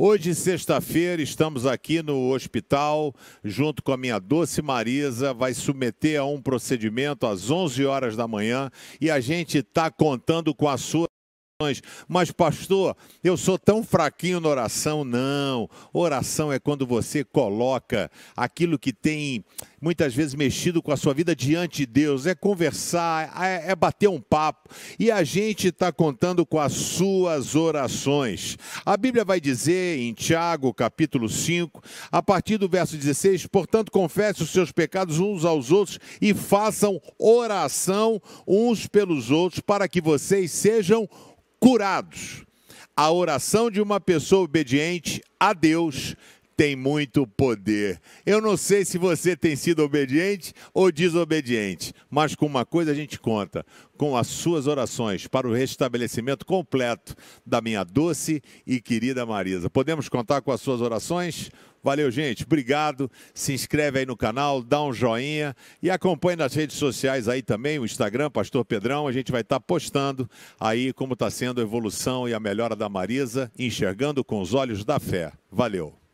Hoje, sexta-feira, estamos aqui no hospital, junto com a minha doce Marisa, vai submeter a um procedimento às 11 horas da manhã e a gente está contando com a sua mas, pastor, eu sou tão fraquinho na oração. Não. Oração é quando você coloca aquilo que tem muitas vezes mexido com a sua vida diante de Deus. É conversar, é, é bater um papo. E a gente está contando com as suas orações. A Bíblia vai dizer em Tiago, capítulo 5, a partir do verso 16: Portanto, confesse os seus pecados uns aos outros e façam oração uns pelos outros para que vocês sejam curados. A oração de uma pessoa obediente a Deus tem muito poder. Eu não sei se você tem sido obediente ou desobediente, mas com uma coisa a gente conta: com as suas orações para o restabelecimento completo da minha doce e querida Marisa. Podemos contar com as suas orações? Valeu, gente. Obrigado. Se inscreve aí no canal, dá um joinha e acompanhe nas redes sociais aí também, o Instagram, Pastor Pedrão. A gente vai estar tá postando aí como está sendo a evolução e a melhora da Marisa, enxergando com os olhos da fé. Valeu.